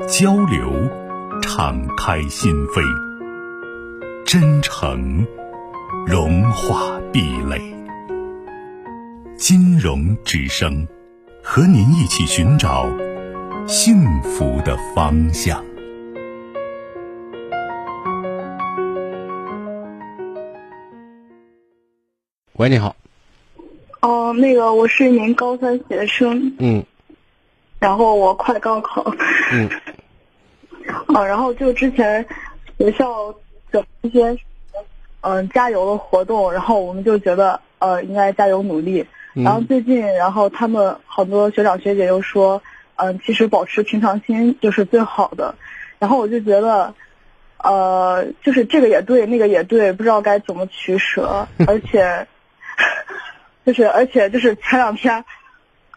交流，敞开心扉；真诚，融化壁垒。金融之声，和您一起寻找幸福的方向。喂，你好。哦，那个，我是一名高三学生。嗯。然后我快高考。嗯。啊，然后就之前学校的一些嗯加油的活动，然后我们就觉得呃应该加油努力。然后最近，然后他们好多学长学姐又说，嗯，其实保持平常心就是最好的。然后我就觉得，呃，就是这个也对，那个也对，不知道该怎么取舍。而且，就是而且就是前两天，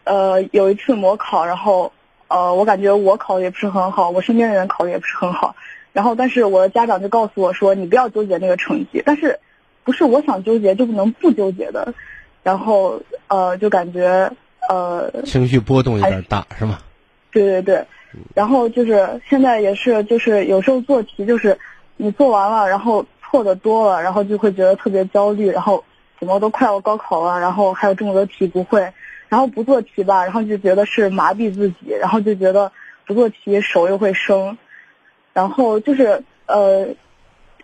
呃，有一次模考，然后。呃，我感觉我考的也不是很好，我身边的人考的也不是很好，然后但是我的家长就告诉我说，你不要纠结那个成绩，但是不是我想纠结就不能不纠结的，然后呃就感觉呃情绪波动有点大是吗？对对对，然后就是现在也是就是有时候做题就是你做完了，然后错的多了，然后就会觉得特别焦虑，然后怎么都快要高考了，然后还有这么多题不会。然后不做题吧，然后就觉得是麻痹自己，然后就觉得不做题手又会生，然后就是呃，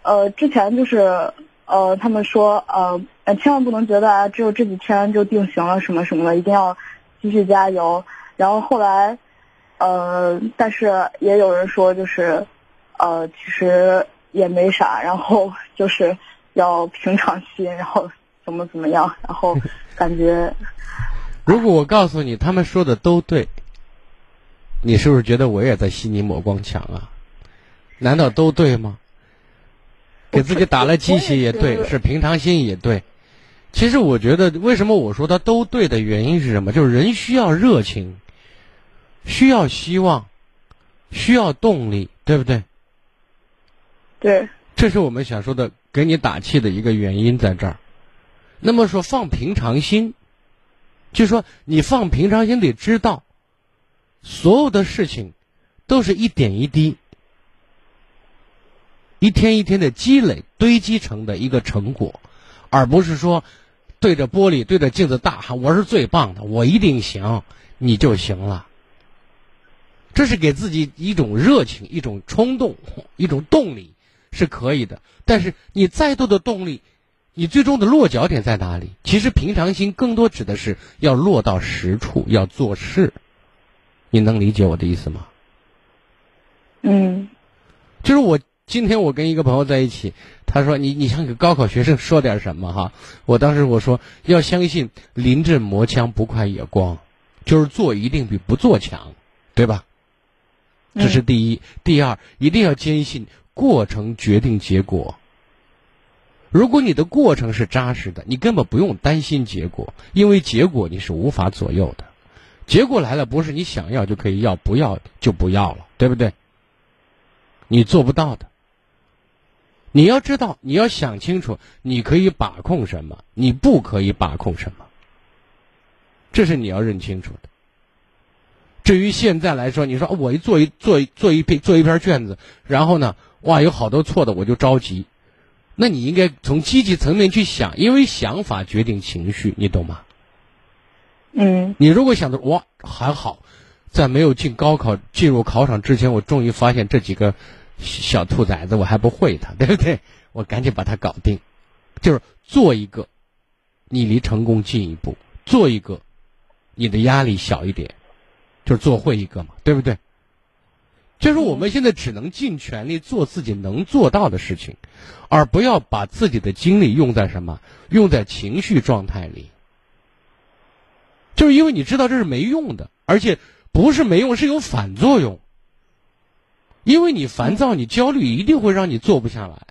呃，之前就是呃，他们说呃，千万不能觉得啊，只有这几天就定型了什么什么的，一定要继续加油。然后后来呃，但是也有人说就是呃，其实也没啥，然后 就是要平常心，然后怎么怎么样，然后感觉。如果我告诉你他们说的都对，你是不是觉得我也在吸你抹光墙啊？难道都对吗？给自己打了鸡血也对，是平常心也对。其实我觉得，为什么我说他都对的原因是什么？就是人需要热情，需要希望，需要动力，对不对？对。这是我们想说的，给你打气的一个原因在这儿。那么说，放平常心。就说你放平常心，得知道，所有的事情都是一点一滴、一天一天的积累堆积成的一个成果，而不是说对着玻璃、对着镜子大喊“我是最棒的，我一定行”，你就行了。这是给自己一种热情、一种冲动、一种动力是可以的。但是你再多的动力。你最终的落脚点在哪里？其实平常心更多指的是要落到实处，要做事。你能理解我的意思吗？嗯，就是我今天我跟一个朋友在一起，他说你你想给高考学生说点什么哈？我当时我说要相信临阵磨枪不快也光，就是做一定比不做强，对吧？这是第一，第二一定要坚信过程决定结果。如果你的过程是扎实的，你根本不用担心结果，因为结果你是无法左右的。结果来了，不是你想要就可以要，不要就不要了，对不对？你做不到的。你要知道，你要想清楚，你可以把控什么，你不可以把控什么。这是你要认清楚的。至于现在来说，你说我一做一做一做一篇做一篇卷子，然后呢，哇，有好多错的，我就着急。那你应该从积极层面去想，因为想法决定情绪，你懂吗？嗯。你如果想着哇还好，在没有进高考、进入考场之前，我终于发现这几个小兔崽子我还不会它，对不对？我赶紧把它搞定，就是做一个，你离成功近一步；做一个，你的压力小一点，就是做会一个嘛，对不对？就是我们现在只能尽全力做自己能做到的事情，而不要把自己的精力用在什么？用在情绪状态里。就是因为你知道这是没用的，而且不是没用，是有反作用。因为你烦躁、你焦虑，一定会让你做不下来，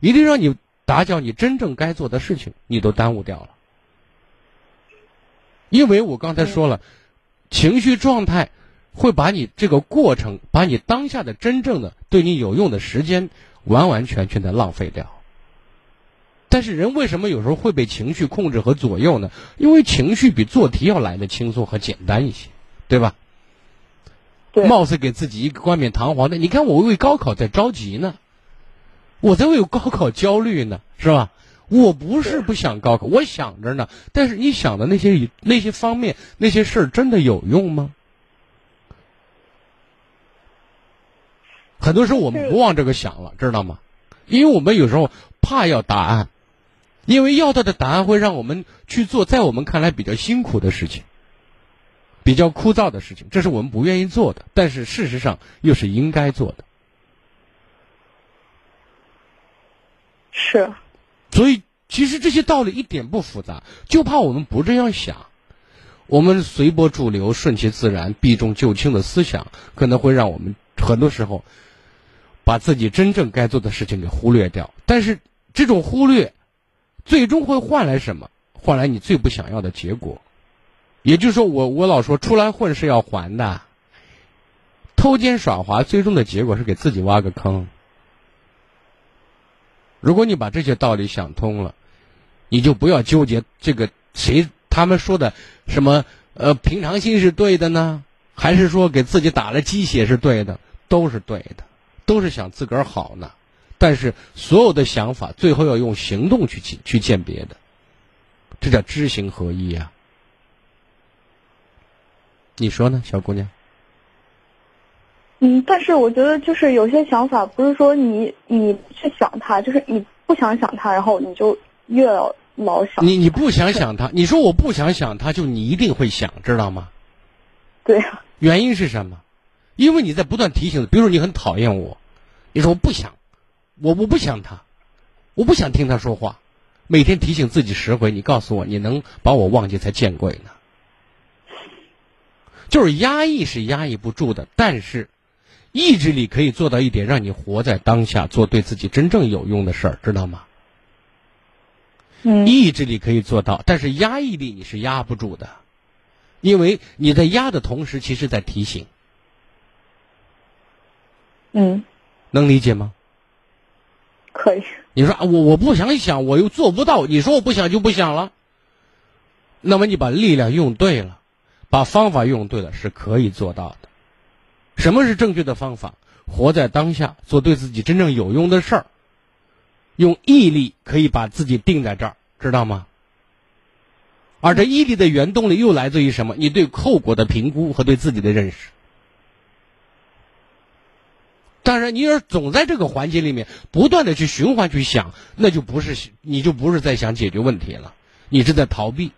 一定让你打搅你真正该做的事情，你都耽误掉了。因为我刚才说了，情绪状态会把你这个过程，把你当下的真正的对你有用的时间，完完全全的浪费掉。但是人为什么有时候会被情绪控制和左右呢？因为情绪比做题要来的轻松和简单一些，对吧？对。貌似给自己一个冠冕堂皇的，你看我为高考在着急呢，我在为高考焦虑呢，是吧？我不是不想高考，我想着呢。但是你想的那些那些方面那些事儿真的有用吗？很多时候我们不往这个想了，知道吗？因为我们有时候怕要答案。因为要到的答案会让我们去做在我们看来比较辛苦的事情，比较枯燥的事情，这是我们不愿意做的，但是事实上又是应该做的。是。所以，其实这些道理一点不复杂，就怕我们不这样想，我们随波逐流、顺其自然、避重就轻的思想，可能会让我们很多时候把自己真正该做的事情给忽略掉。但是，这种忽略。最终会换来什么？换来你最不想要的结果。也就是说，我我老说出来混是要还的。偷奸耍滑，最终的结果是给自己挖个坑。如果你把这些道理想通了，你就不要纠结这个谁他们说的什么呃平常心是对的呢，还是说给自己打了鸡血是对的？都是对的，都是想自个儿好呢。但是所有的想法最后要用行动去去去鉴别的，这叫知行合一啊！你说呢，小姑娘？嗯，但是我觉得就是有些想法不是说你你去想它，就是你不想想它，然后你就越老想。你你不想想它，你说我不想想它，就你一定会想，知道吗？对呀。原因是什么？因为你在不断提醒，比如说你很讨厌我，你说我不想。我我不想他，我不想听他说话，每天提醒自己十回。你告诉我，你能把我忘记才见鬼呢？就是压抑是压抑不住的，但是意志力可以做到一点，让你活在当下，做对自己真正有用的事儿，知道吗？嗯。意志力可以做到，但是压抑力你是压不住的，因为你在压的同时，其实在提醒。嗯。能理解吗？可以。你说啊，我我不想想，我又做不到。你说我不想就不想了。那么你把力量用对了，把方法用对了，是可以做到的。什么是正确的方法？活在当下，做对自己真正有用的事儿。用毅力可以把自己定在这儿，知道吗？而这毅力的原动力又来自于什么？你对后果的评估和对自己的认识。当然，你要是总在这个环节里面不断的去循环去想，那就不是你就不是在想解决问题了，你是在逃避。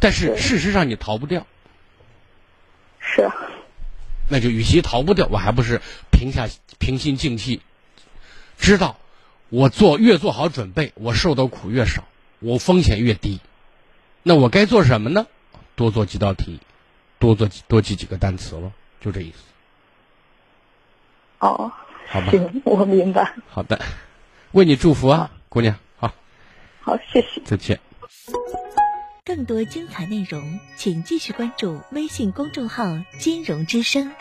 但是事实上你逃不掉。是。那就与其逃不掉，我还不是平下平心静气，知道我做越做好准备，我受的苦越少，我风险越低。那我该做什么呢？多做几道题。多做多记几个单词了，就这意思。哦，好吧，行，我明白。好的，为你祝福啊，姑娘，好。好，谢谢。再见。更多精彩内容，请继续关注微信公众号“金融之声”。